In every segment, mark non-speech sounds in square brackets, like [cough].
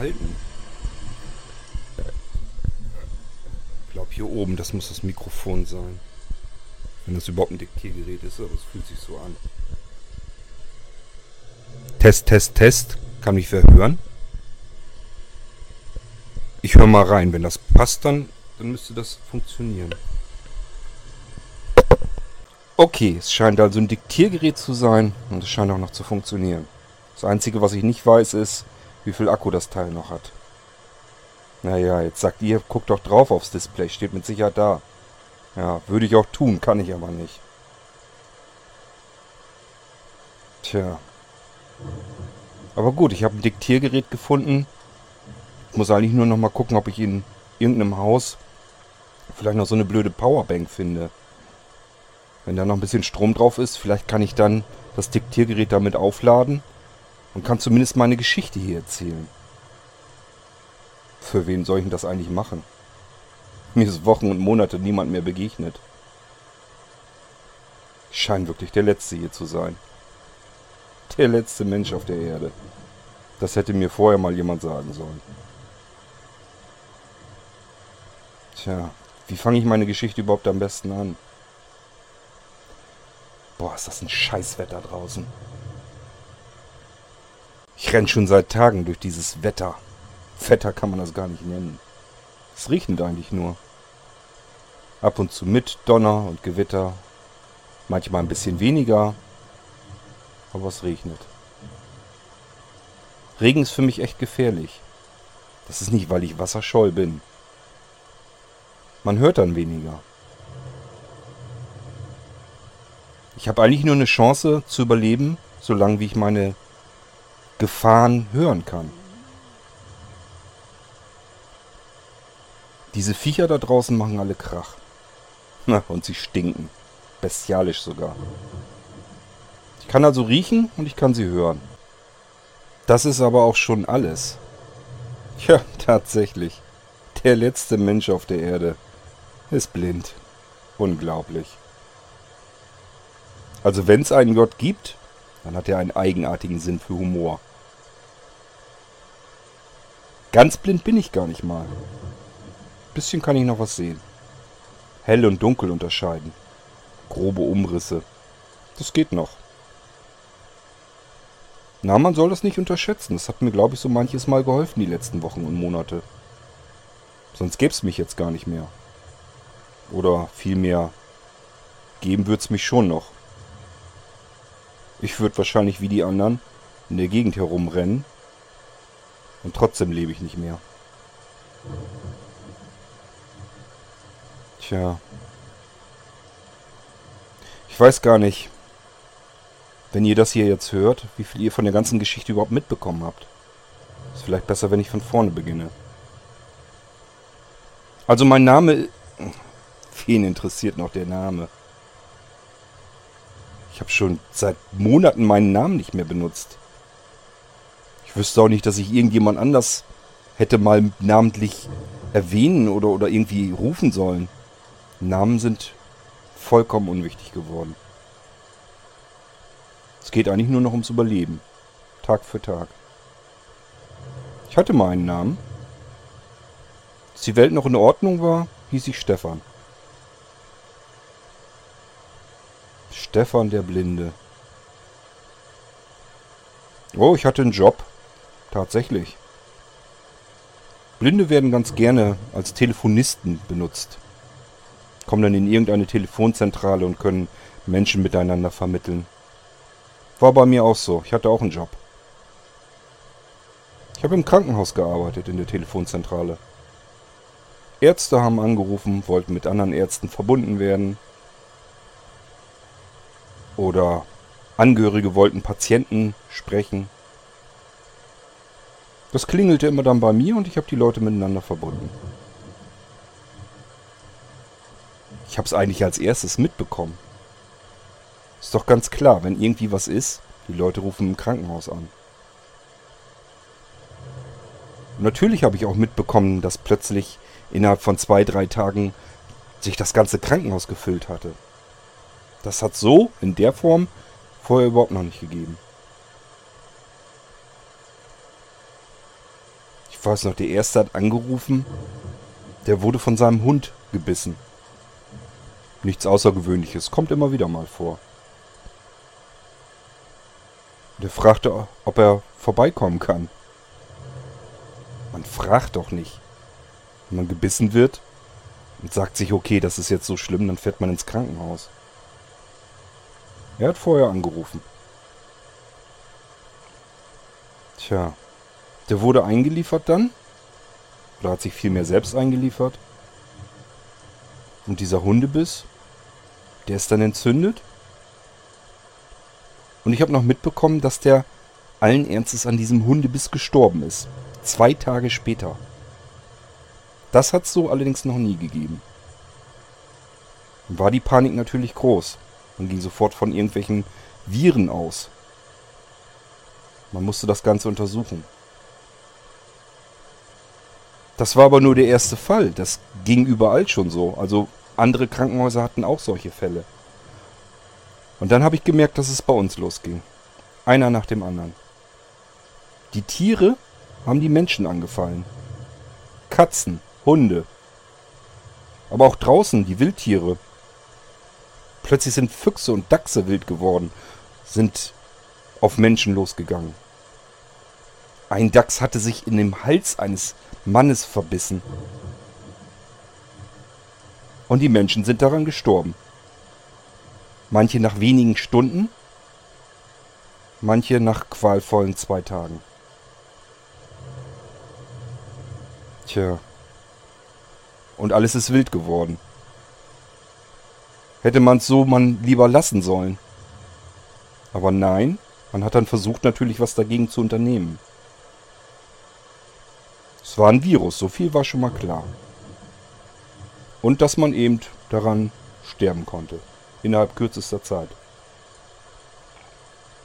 halten? Ich glaube hier oben, das muss das Mikrofon sein. Wenn das überhaupt ein Diktiergerät ist, aber es fühlt sich so an. Test, Test, Test. Kann mich wer hören? Ich höre mal rein. Wenn das passt, dann, dann müsste das funktionieren. Okay, es scheint also ein Diktiergerät zu sein und es scheint auch noch zu funktionieren. Das Einzige, was ich nicht weiß, ist, wie viel Akku das Teil noch hat. Naja, jetzt sagt ihr, guckt doch drauf aufs Display, steht mit Sicherheit da. Ja, würde ich auch tun, kann ich aber nicht. Tja. Aber gut, ich habe ein Diktiergerät gefunden. Ich muss eigentlich nur noch mal gucken, ob ich in irgendeinem Haus vielleicht noch so eine blöde Powerbank finde. Wenn da noch ein bisschen Strom drauf ist, vielleicht kann ich dann das Diktiergerät damit aufladen und kann zumindest meine Geschichte hier erzählen. Für wen soll ich denn das eigentlich machen? Mir ist Wochen und Monate niemand mehr begegnet. Ich scheine wirklich der Letzte hier zu sein. Der letzte Mensch auf der Erde. Das hätte mir vorher mal jemand sagen sollen. Tja, wie fange ich meine Geschichte überhaupt am besten an? Boah, ist das ein Scheißwetter draußen. Ich renn schon seit Tagen durch dieses Wetter. Wetter kann man das gar nicht nennen. Es regnet eigentlich nur. Ab und zu mit Donner und Gewitter. Manchmal ein bisschen weniger. Aber es regnet. Regen ist für mich echt gefährlich. Das ist nicht, weil ich wasserscheu bin. Man hört dann weniger. Ich habe eigentlich nur eine Chance zu überleben, solange wie ich meine Gefahren hören kann. Diese Viecher da draußen machen alle Krach. Na, und sie stinken. Bestialisch sogar. Ich kann also riechen und ich kann sie hören. Das ist aber auch schon alles. Ja, [laughs] tatsächlich. Der letzte Mensch auf der Erde ist blind. Unglaublich. Also wenn es einen Gott gibt, dann hat er einen eigenartigen Sinn für Humor. Ganz blind bin ich gar nicht mal. Bisschen kann ich noch was sehen. Hell und dunkel unterscheiden. Grobe Umrisse. Das geht noch. Na, man soll das nicht unterschätzen. Das hat mir, glaube ich, so manches Mal geholfen die letzten Wochen und Monate. Sonst gäbe es mich jetzt gar nicht mehr. Oder vielmehr, geben würde es mich schon noch. Ich würde wahrscheinlich wie die anderen in der Gegend herumrennen. Und trotzdem lebe ich nicht mehr. Tja. Ich weiß gar nicht, wenn ihr das hier jetzt hört, wie viel ihr von der ganzen Geschichte überhaupt mitbekommen habt. Ist vielleicht besser, wenn ich von vorne beginne. Also mein Name... Wen interessiert noch der Name? Ich habe schon seit Monaten meinen Namen nicht mehr benutzt. Ich wüsste auch nicht, dass ich irgendjemand anders hätte mal namentlich erwähnen oder, oder irgendwie rufen sollen. Namen sind vollkommen unwichtig geworden. Es geht eigentlich nur noch ums Überleben. Tag für Tag. Ich hatte mal einen Namen. Als die Welt noch in Ordnung war, hieß ich Stefan. Stefan der Blinde. Oh, ich hatte einen Job. Tatsächlich. Blinde werden ganz gerne als Telefonisten benutzt. Kommen dann in irgendeine Telefonzentrale und können Menschen miteinander vermitteln. War bei mir auch so. Ich hatte auch einen Job. Ich habe im Krankenhaus gearbeitet, in der Telefonzentrale. Ärzte haben angerufen, wollten mit anderen Ärzten verbunden werden. Oder Angehörige wollten Patienten sprechen. Das klingelte immer dann bei mir und ich habe die Leute miteinander verbunden. Ich habe es eigentlich als erstes mitbekommen. Ist doch ganz klar, wenn irgendwie was ist, die Leute rufen im Krankenhaus an. Und natürlich habe ich auch mitbekommen, dass plötzlich innerhalb von zwei, drei Tagen sich das ganze Krankenhaus gefüllt hatte. Das hat so in der Form vorher überhaupt noch nicht gegeben. Weiß noch, der erste hat angerufen, der wurde von seinem Hund gebissen. Nichts Außergewöhnliches, kommt immer wieder mal vor. Der fragte, ob er vorbeikommen kann. Man fragt doch nicht. Wenn man gebissen wird und sagt sich, okay, das ist jetzt so schlimm, dann fährt man ins Krankenhaus. Er hat vorher angerufen. Tja, der wurde eingeliefert dann. Oder hat sich vielmehr selbst eingeliefert. Und dieser Hundebiss, der ist dann entzündet. Und ich habe noch mitbekommen, dass der allen Ernstes an diesem Hundebiss gestorben ist. Zwei Tage später. Das hat es so allerdings noch nie gegeben. Dann war die Panik natürlich groß. Man ging sofort von irgendwelchen Viren aus. Man musste das Ganze untersuchen. Das war aber nur der erste Fall. Das ging überall schon so. Also andere Krankenhäuser hatten auch solche Fälle. Und dann habe ich gemerkt, dass es bei uns losging. Einer nach dem anderen. Die Tiere haben die Menschen angefallen. Katzen, Hunde. Aber auch draußen die Wildtiere. Plötzlich sind Füchse und Dachse wild geworden, sind auf Menschen losgegangen. Ein Dachs hatte sich in dem Hals eines Mannes verbissen. Und die Menschen sind daran gestorben. Manche nach wenigen Stunden, manche nach qualvollen zwei Tagen. Tja. Und alles ist wild geworden. Hätte man es so man lieber lassen sollen. Aber nein, man hat dann versucht natürlich was dagegen zu unternehmen. Es war ein Virus, so viel war schon mal klar. Und dass man eben daran sterben konnte. Innerhalb kürzester Zeit.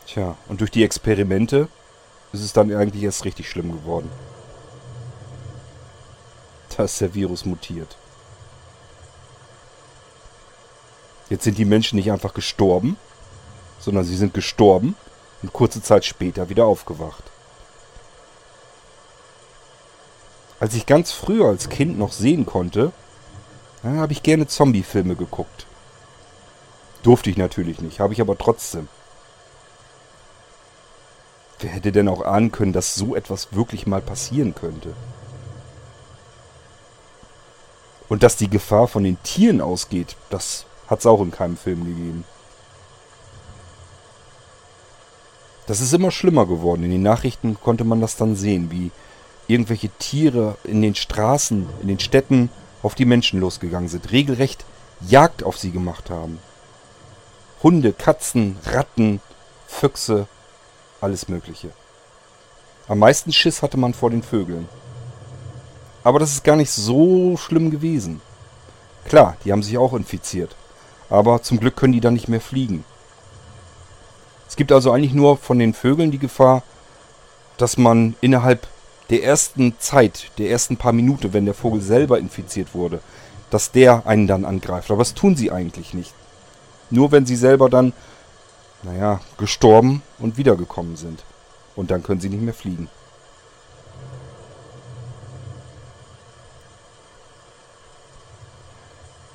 Tja, und durch die Experimente ist es dann eigentlich erst richtig schlimm geworden. Da ist der Virus mutiert. Jetzt sind die Menschen nicht einfach gestorben, sondern sie sind gestorben und kurze Zeit später wieder aufgewacht. Als ich ganz früher als Kind noch sehen konnte, habe ich gerne Zombie-Filme geguckt. Durfte ich natürlich nicht, habe ich aber trotzdem. Wer hätte denn auch ahnen können, dass so etwas wirklich mal passieren könnte? Und dass die Gefahr von den Tieren ausgeht, das hat es auch in keinem Film gegeben. Das ist immer schlimmer geworden. In den Nachrichten konnte man das dann sehen, wie irgendwelche Tiere in den Straßen, in den Städten auf die Menschen losgegangen sind. Regelrecht Jagd auf sie gemacht haben. Hunde, Katzen, Ratten, Füchse, alles Mögliche. Am meisten Schiss hatte man vor den Vögeln. Aber das ist gar nicht so schlimm gewesen. Klar, die haben sich auch infiziert. Aber zum Glück können die dann nicht mehr fliegen. Es gibt also eigentlich nur von den Vögeln die Gefahr, dass man innerhalb der ersten Zeit, der ersten paar Minuten, wenn der Vogel selber infiziert wurde, dass der einen dann angreift. Aber das tun sie eigentlich nicht. Nur wenn sie selber dann, naja, gestorben und wiedergekommen sind. Und dann können sie nicht mehr fliegen.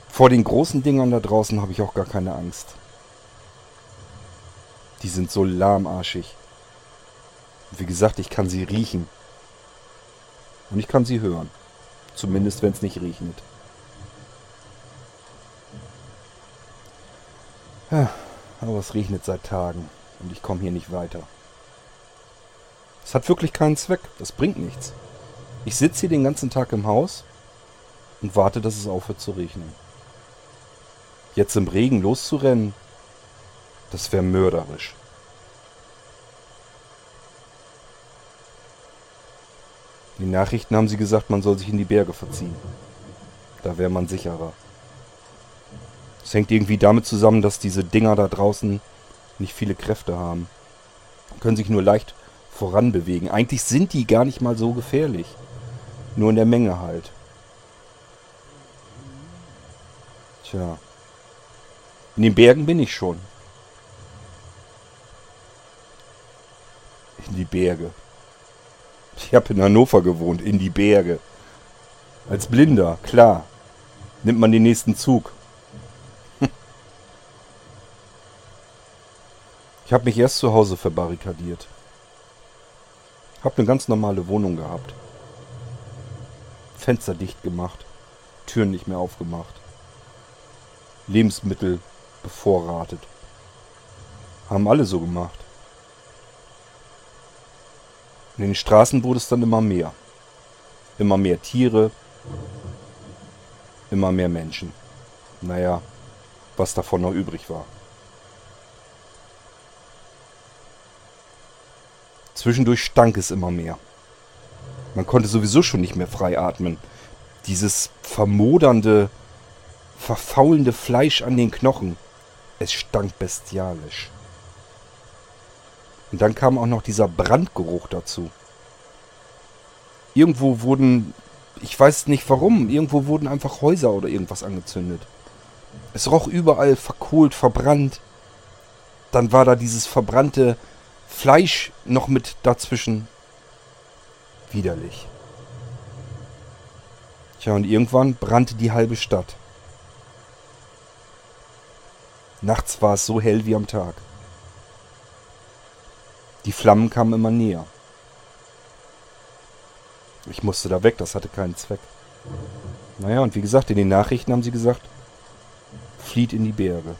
Vor den großen Dingern da draußen habe ich auch gar keine Angst. Die sind so lahmarschig. wie gesagt, ich kann sie riechen. Und ich kann sie hören. Zumindest, wenn es nicht regnet. Aber es regnet seit Tagen und ich komme hier nicht weiter. Es hat wirklich keinen Zweck. Das bringt nichts. Ich sitze hier den ganzen Tag im Haus und warte, dass es aufhört zu regnen. Jetzt im Regen loszurennen, das wäre mörderisch. Den Nachrichten haben sie gesagt, man soll sich in die Berge verziehen. Da wäre man sicherer. Es hängt irgendwie damit zusammen, dass diese Dinger da draußen nicht viele Kräfte haben. Können sich nur leicht voranbewegen. Eigentlich sind die gar nicht mal so gefährlich. Nur in der Menge halt. Tja. In den Bergen bin ich schon. In die Berge. Ich habe in Hannover gewohnt, in die Berge. Als Blinder, klar. Nimmt man den nächsten Zug. [laughs] Ich habe mich erst zu Hause verbarrikadiert. Hab eine ganz normale Wohnung gehabt. Fenster dicht gemacht, Türen nicht mehr aufgemacht. Lebensmittel bevorratet. Haben alle so gemacht. In den Straßen wurde es dann immer mehr. Immer mehr Tiere, immer mehr Menschen. Naja, was davon noch übrig war. Zwischendurch stank es immer mehr. Man konnte sowieso schon nicht mehr frei atmen. Dieses vermodernde, verfaulende Fleisch an den Knochen. Es stank bestialisch. Und dann kam auch noch dieser Brandgeruch dazu. Irgendwo wurden, ich weiß nicht warum, irgendwo wurden einfach Häuser oder irgendwas angezündet. Es roch überall verkohlt, verbrannt. Dann war da dieses verbrannte Fleisch noch mit dazwischen. Widerlich. Tja, und irgendwann brannte die halbe Stadt. Nachts war es so hell wie am Tag. Die Flammen kamen immer näher. Ich musste da weg, das hatte keinen Zweck. Naja, und wie gesagt, in den Nachrichten haben sie gesagt, flieht in die Berge.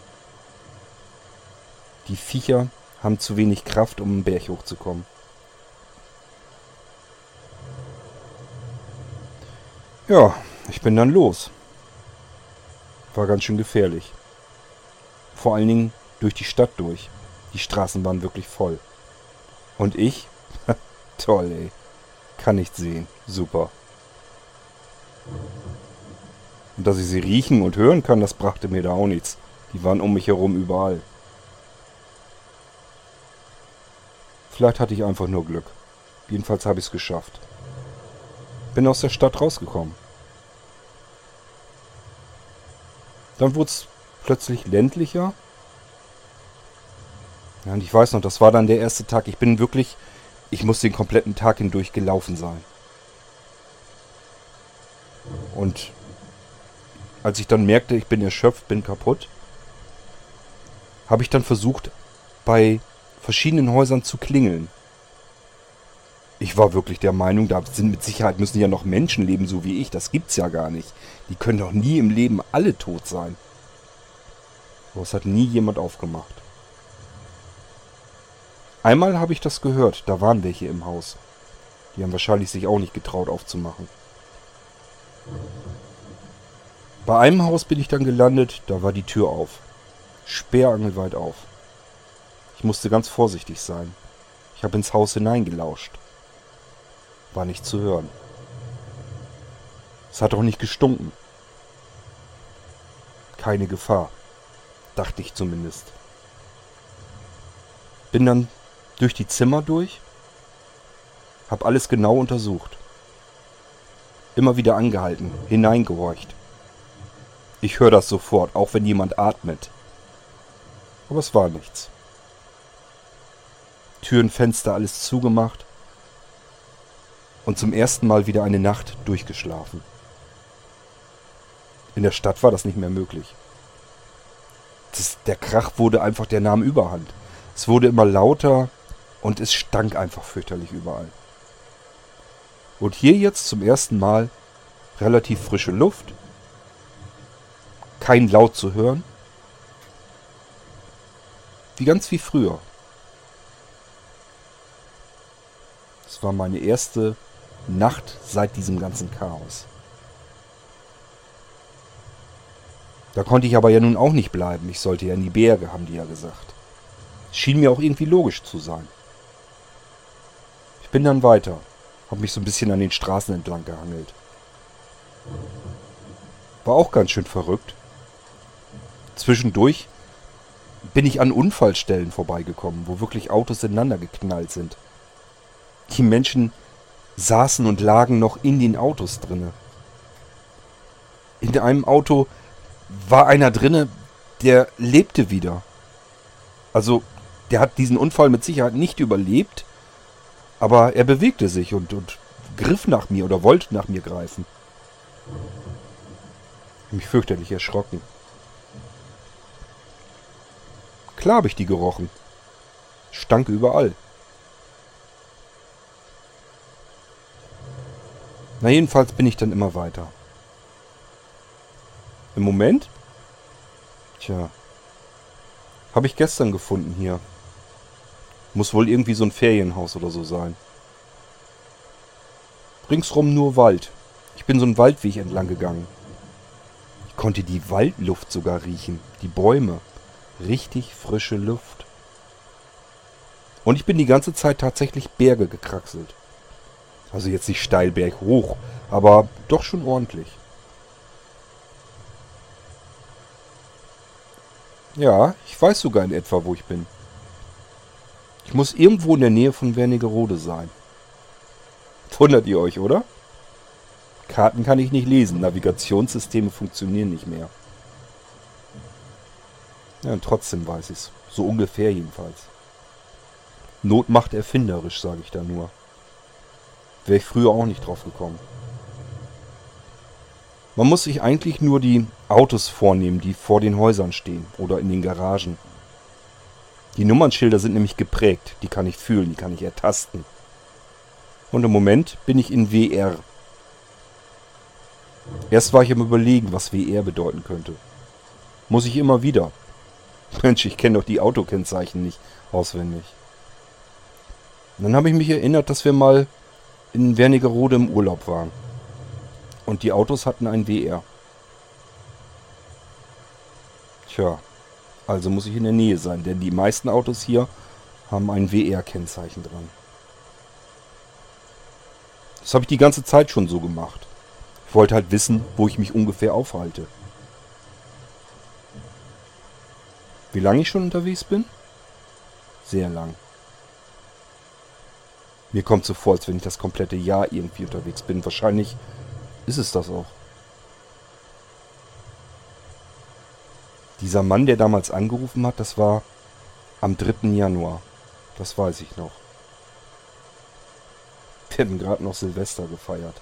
Die Viecher haben zu wenig Kraft, um einen Berg hochzukommen. Ja, ich bin dann los. War ganz schön gefährlich. Vor allen Dingen durch die Stadt durch. Die Straßen waren wirklich voll. Und ich? [laughs] Toll, ey. Kann nicht sehen. Super. Und dass ich sie riechen und hören kann, das brachte mir da auch nichts. Die waren um mich herum überall. Vielleicht hatte ich einfach nur Glück. Jedenfalls habe ich es geschafft. Bin aus der Stadt rausgekommen. Dann wurde es plötzlich ländlicher. Ja, und ich weiß noch, das war dann der erste Tag. Ich bin wirklich, ich muss den kompletten Tag hindurch gelaufen sein. Und als ich dann merkte, ich bin erschöpft, bin kaputt, habe ich dann versucht, bei verschiedenen Häusern zu klingeln. Ich war wirklich der Meinung, da sind mit Sicherheit müssen ja noch Menschen leben, so wie ich. Das gibt's ja gar nicht. Die können doch nie im Leben alle tot sein. Aber es hat nie jemand aufgemacht. Einmal habe ich das gehört, da waren welche im Haus. Die haben wahrscheinlich sich auch nicht getraut aufzumachen. Bei einem Haus bin ich dann gelandet, da war die Tür auf. Sperrangelweit auf. Ich musste ganz vorsichtig sein. Ich habe ins Haus hineingelauscht. War nicht zu hören. Es hat auch nicht gestunken. Keine Gefahr. Dachte ich zumindest. Bin dann durch die Zimmer durch, hab alles genau untersucht. Immer wieder angehalten, hineingehorcht. Ich höre das sofort, auch wenn jemand atmet. Aber es war nichts. Türen, Fenster, alles zugemacht und zum ersten Mal wieder eine Nacht durchgeschlafen. In der Stadt war das nicht mehr möglich. Das, der Krach wurde einfach, der nahm überhand. Es wurde immer lauter und es stank einfach fürchterlich überall. Und hier jetzt zum ersten Mal relativ frische Luft, kein Laut zu hören, wie ganz wie früher. war meine erste Nacht seit diesem ganzen Chaos. Da konnte ich aber ja nun auch nicht bleiben. Ich sollte ja in die Berge, haben die ja gesagt. Schien mir auch irgendwie logisch zu sein. Bin dann weiter, habe mich so ein bisschen an den Straßen entlang gehangelt. War auch ganz schön verrückt. Zwischendurch bin ich an Unfallstellen vorbeigekommen, wo wirklich Autos ineinander geknallt sind. Die Menschen saßen und lagen noch in den Autos drinne. In einem Auto war einer drinne, der lebte wieder. Also, der hat diesen Unfall mit Sicherheit nicht überlebt, aber er bewegte sich und, und griff nach mir oder wollte nach mir greifen. Mich fürchterlich erschrocken. Klar habe ich die gerochen. Stank überall. Na jedenfalls bin ich dann immer weiter. Im Moment? Tja. Habe ich gestern gefunden hier. Muss wohl irgendwie so ein Ferienhaus oder so sein. Ringsrum nur Wald. Ich bin so einen Waldweg entlang gegangen. Ich konnte die Waldluft sogar riechen. Die Bäume. Richtig frische Luft. Und ich bin die ganze Zeit tatsächlich Berge gekraxelt. Also jetzt nicht steil berghoch, aber doch schon ordentlich. Ja, ich weiß sogar in etwa, wo ich bin. Ich muss irgendwo in der Nähe von Wernigerode sein. Wundert ihr euch, oder? Karten kann ich nicht lesen, Navigationssysteme funktionieren nicht mehr. Ja, und trotzdem weiß ich's. So ungefähr jedenfalls. Not macht erfinderisch, sage ich da nur. Wäre ich früher auch nicht drauf gekommen. Man muss sich eigentlich nur die Autos vornehmen, die vor den Häusern stehen oder in den Garagen. Die Nummernschilder sind nämlich geprägt, die kann ich fühlen, die kann ich ertasten. Und im Moment bin ich in WR. Erst war ich am überlegen, was WR bedeuten könnte. Muss ich immer wieder. [laughs] Mensch, ich kenne doch die Autokennzeichen nicht auswendig. Und dann habe ich mich erinnert, dass wir mal in Wernigerode im Urlaub waren. Und die Autos hatten ein WR. Tja, also muss ich in der Nähe sein, denn die meisten Autos hier haben ein WR-Kennzeichen dran. Das habe ich die ganze Zeit schon so gemacht. Ich wollte halt wissen, wo ich mich ungefähr aufhalte. Wie lange ich schon unterwegs bin? Sehr lang. Mir kommt so vor, als wenn ich das komplette Jahr irgendwie unterwegs bin. Wahrscheinlich ist es das auch. Dieser Mann, der damals angerufen hat, das war am 3. Januar. Das weiß ich noch. Wir hatten gerade noch Silvester gefeiert.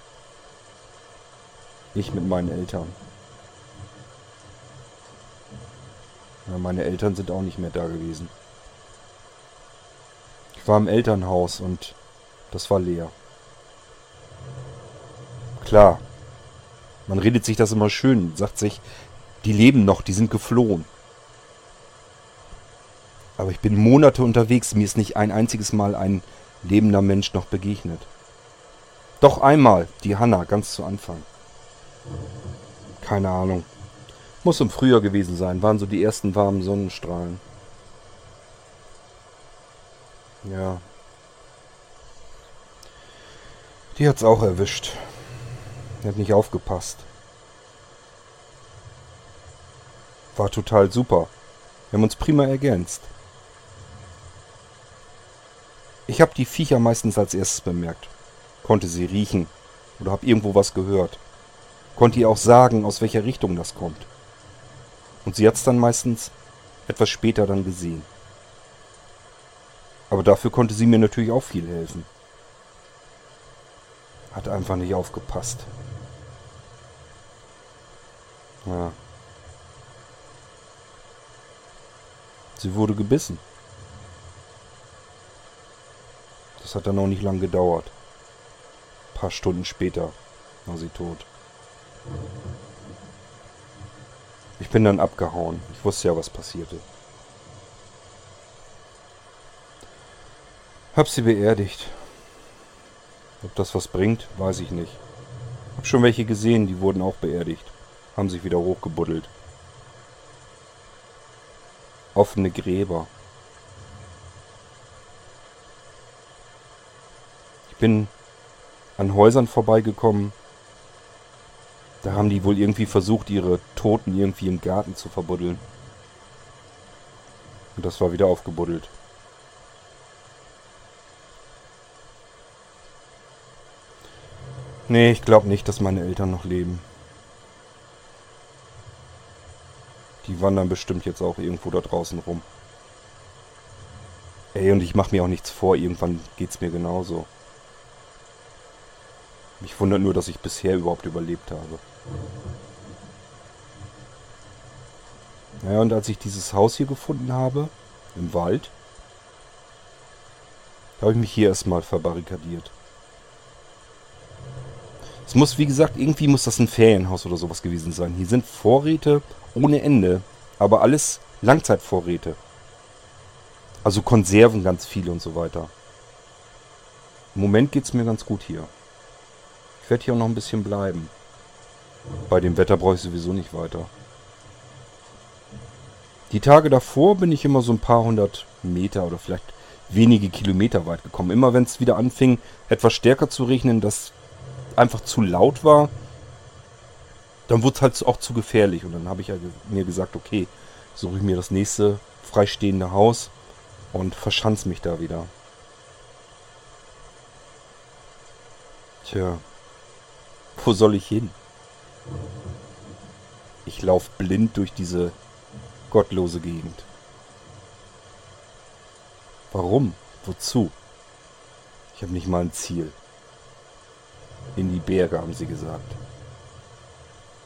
Ich mit meinen Eltern. Ja, meine Eltern sind auch nicht mehr da gewesen. Ich war im Elternhaus und das war leer. Klar, man redet sich das immer schön, sagt sich, die leben noch, die sind geflohen. Aber ich bin Monate unterwegs, mir ist nicht ein einziges Mal ein lebender Mensch noch begegnet. Doch einmal, die Hanna, ganz zu Anfang. Keine Ahnung. Muss im Frühjahr gewesen sein, waren so die ersten warmen Sonnenstrahlen. Ja, Die hat's auch erwischt. Die hat nicht aufgepasst. War total super. Wir haben uns prima ergänzt. Ich habe die Viecher meistens als erstes bemerkt. Konnte sie riechen oder habe irgendwo was gehört. Konnte ihr auch sagen, aus welcher Richtung das kommt. Und sie hat's dann meistens etwas später dann gesehen. Aber dafür konnte sie mir natürlich auch viel helfen. Hat einfach nicht aufgepasst. Ja. Sie wurde gebissen. Das hat dann auch nicht lang gedauert. Ein paar Stunden später war sie tot. Ich bin dann abgehauen. Ich wusste ja, was passierte. Hab sie beerdigt. Ob das was bringt, weiß ich nicht. Hab schon welche gesehen, die wurden auch beerdigt. Haben sich wieder hochgebuddelt. Offene Gräber. Ich bin an Häusern vorbeigekommen. Da haben die wohl irgendwie versucht, ihre Toten irgendwie im Garten zu verbuddeln. Und das war wieder aufgebuddelt. Nee, ich glaube nicht, dass meine Eltern noch leben. Die wandern bestimmt jetzt auch irgendwo da draußen rum. Ey, und ich mache mir auch nichts vor, irgendwann geht's mir genauso. Mich wundert nur, dass ich bisher überhaupt überlebt habe. Naja, und als ich dieses Haus hier gefunden habe, im Wald, habe ich mich hier erstmal verbarrikadiert. Es muss, wie gesagt, irgendwie muss das ein Ferienhaus oder sowas gewesen sein. Hier sind Vorräte ohne Ende, aber alles Langzeitvorräte. Also Konserven ganz viele und so weiter. Im Moment geht es mir ganz gut hier. Ich werde hier auch noch ein bisschen bleiben. Bei dem Wetter brauche ich sowieso nicht weiter. Die Tage davor bin ich immer so ein paar hundert Meter oder vielleicht wenige Kilometer weit gekommen. Immer wenn es wieder anfing, etwas stärker zu regnen, das einfach zu laut war, dann wurde es halt auch zu gefährlich. Und dann habe ich ja mir gesagt, okay, suche ich mir das nächste freistehende Haus und verschanz mich da wieder. Tja, wo soll ich hin? Ich laufe blind durch diese gottlose Gegend. Warum? Wozu? Ich habe nicht mal ein Ziel. In die Berge, haben sie gesagt.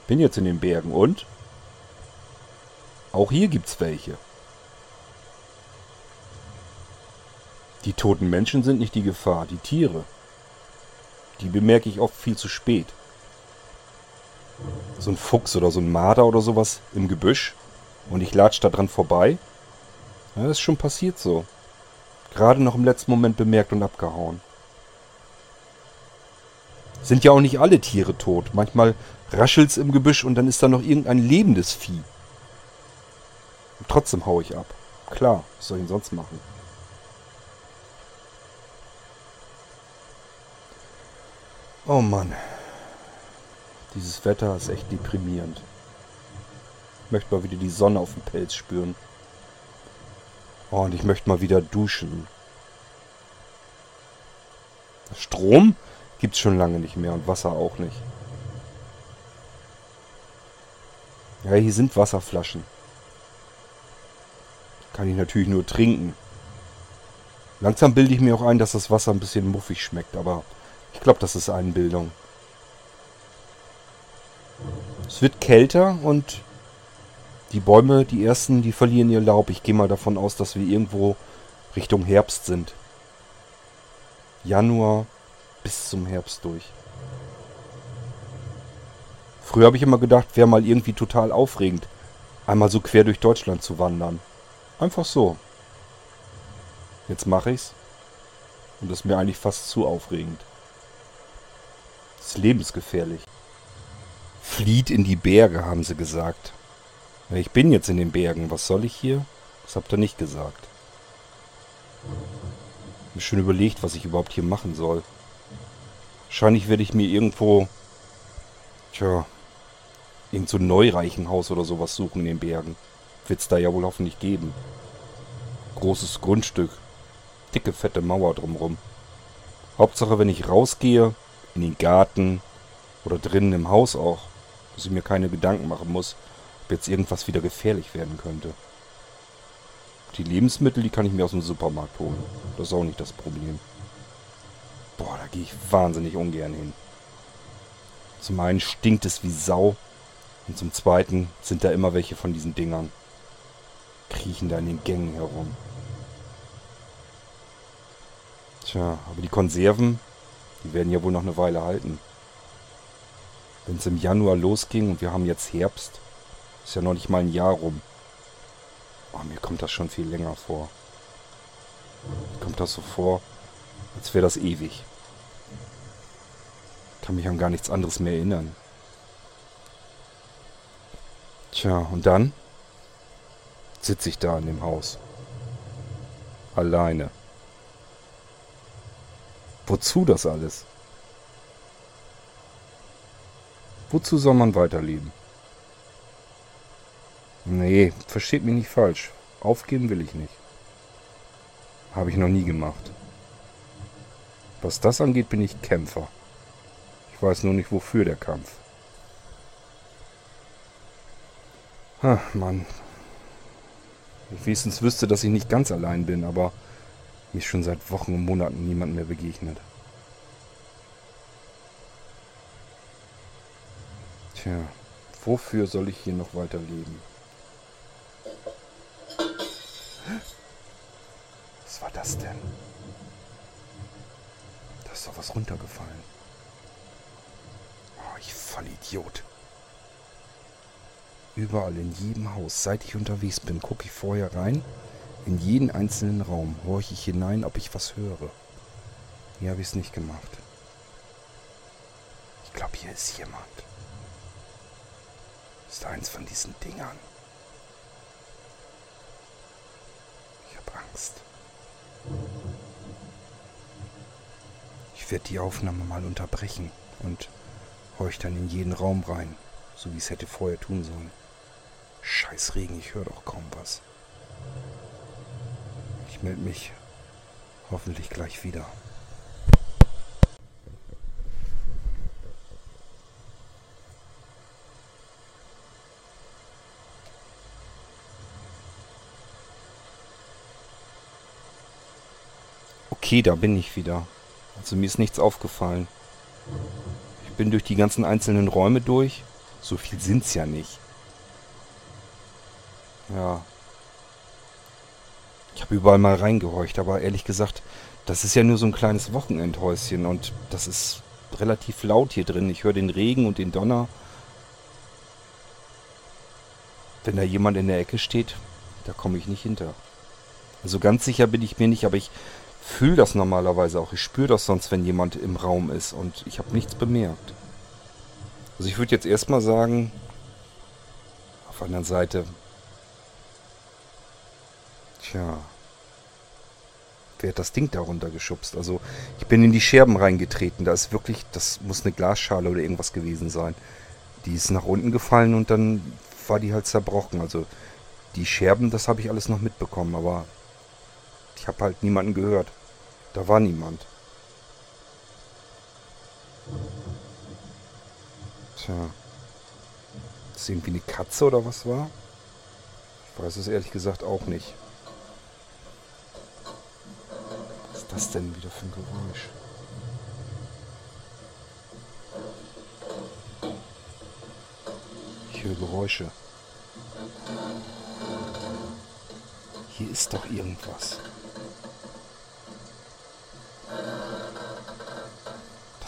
Bin jetzt in den Bergen und? Auch hier gibt's welche. Die toten Menschen sind nicht die Gefahr, die Tiere. Die bemerke ich oft viel zu spät. So ein Fuchs oder so ein Marder oder sowas im Gebüsch und ich latsch da dran vorbei. Ja, das ist schon passiert so. Gerade noch im letzten Moment bemerkt und abgehauen. Sind ja auch nicht alle Tiere tot. Manchmal raschelt's im Gebüsch und dann ist da noch irgendein lebendes Vieh. Und trotzdem hau ich ab. Klar, was soll ich denn sonst machen? Oh Mann. Dieses Wetter ist echt deprimierend. Ich möchte mal wieder die Sonne auf dem Pelz spüren. Oh, und ich möchte mal wieder duschen. Strom gibt's schon lange nicht mehr und Wasser auch nicht. Ja, hier sind Wasserflaschen. Kann ich natürlich nur trinken. Langsam bilde ich mir auch ein, dass das Wasser ein bisschen muffig schmeckt, aber ich glaube, das ist Einbildung. Es wird kälter und die Bäume, die ersten, die verlieren ihr Laub. Ich gehe mal davon aus, dass wir irgendwo Richtung Herbst sind. Januar bis zum Herbst durch. Früher habe ich immer gedacht, wäre mal irgendwie total aufregend, einmal so quer durch Deutschland zu wandern. Einfach so. Jetzt mache ich's. Und das ist mir eigentlich fast zu aufregend. Das ist lebensgefährlich. Flieht in die Berge, haben sie gesagt. Ich bin jetzt in den Bergen. Was soll ich hier? Das habt ihr nicht gesagt. Ich habe mir schon überlegt, was ich überhaupt hier machen soll. Wahrscheinlich werde ich mir irgendwo, tja, irgend so ein Neureichenhaus oder sowas suchen in den Bergen. Wird's da ja wohl hoffentlich geben. Großes Grundstück. Dicke, fette Mauer drumrum. Hauptsache, wenn ich rausgehe, in den Garten oder drinnen im Haus auch, dass ich mir keine Gedanken machen muss, ob jetzt irgendwas wieder gefährlich werden könnte. Die Lebensmittel, die kann ich mir aus dem Supermarkt holen. Das ist auch nicht das Problem. Boah, da gehe ich wahnsinnig ungern hin. Zum einen stinkt es wie Sau und zum zweiten sind da immer welche von diesen Dingern. Kriechen da in den Gängen herum. Tja, aber die Konserven, die werden ja wohl noch eine Weile halten. Wenn es im Januar losging und wir haben jetzt Herbst, ist ja noch nicht mal ein Jahr rum. Oh, mir kommt das schon viel länger vor. Mir kommt das so vor, als wäre das ewig. Kann mich an gar nichts anderes mehr erinnern. Tja, und dann? sitze ich da in dem Haus. Alleine. Wozu das alles? Wozu soll man weiterleben? Nee, versteht mich nicht falsch. Aufgeben will ich nicht. Habe ich noch nie gemacht. Was das angeht, bin ich Kämpfer. Ich weiß nur nicht, wofür der Kampf. Ach, Mann. Ich wenigstens wüsste, dass ich nicht ganz allein bin, aber mir ist schon seit Wochen und Monaten niemand mehr begegnet. Tja, wofür soll ich hier noch weiter leben? Was war das denn? Da ist doch was runtergefallen. Ich Vollidiot. Überall in jedem Haus, seit ich unterwegs bin, gucke ich vorher rein. In jeden einzelnen Raum horche ich hinein, ob ich was höre. Hier habe ich es nicht gemacht. Ich glaube, hier ist jemand. Ist eins von diesen Dingern. Ich habe Angst. Ich werde die Aufnahme mal unterbrechen und dann in jeden Raum rein, so wie es hätte vorher tun sollen. Scheiß Regen, ich höre doch kaum was. Ich melde mich hoffentlich gleich wieder. Okay, da bin ich wieder. Also mir ist nichts aufgefallen. Bin durch die ganzen einzelnen Räume durch. So viel sind's ja nicht. Ja. Ich habe überall mal reingehorcht, aber ehrlich gesagt, das ist ja nur so ein kleines Wochenendhäuschen und das ist relativ laut hier drin. Ich höre den Regen und den Donner. Wenn da jemand in der Ecke steht, da komme ich nicht hinter. Also ganz sicher bin ich mir nicht, aber ich fühle das normalerweise auch. Ich spüre das sonst, wenn jemand im Raum ist und ich habe nichts bemerkt. Also ich würde jetzt erstmal sagen, auf der anderen Seite, tja, wer hat das Ding da runtergeschubst? Also ich bin in die Scherben reingetreten. Da ist wirklich, das muss eine Glasschale oder irgendwas gewesen sein. Die ist nach unten gefallen und dann war die halt zerbrochen. Also die Scherben, das habe ich alles noch mitbekommen, aber ich habe halt niemanden gehört. Da war niemand. Tja. Ist irgendwie eine Katze oder was war? Ich weiß es ehrlich gesagt auch nicht. Was ist das denn wieder für ein Geräusch? Ich höre Geräusche. Hier ist doch irgendwas.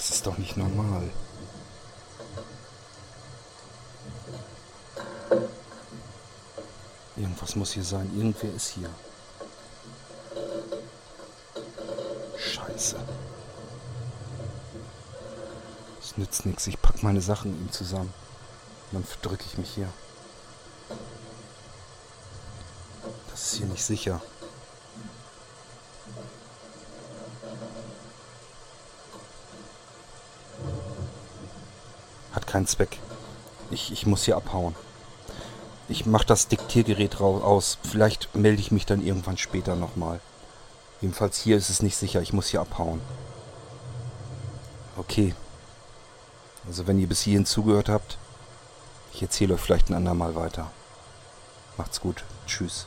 Das ist doch nicht normal. Irgendwas muss hier sein. Irgendwer ist hier. Scheiße. Es nützt nichts. Ich pack meine Sachen ihm zusammen. Dann verdrücke ich mich hier. Das ist hier nicht sicher. Keinen Zweck. Ich, ich muss hier abhauen. Ich mache das Diktiergerät aus. Vielleicht melde ich mich dann irgendwann später nochmal. Jedenfalls hier ist es nicht sicher. Ich muss hier abhauen. Okay. Also wenn ihr bis hierhin zugehört habt, ich erzähle euch vielleicht ein andermal weiter. Macht's gut. Tschüss.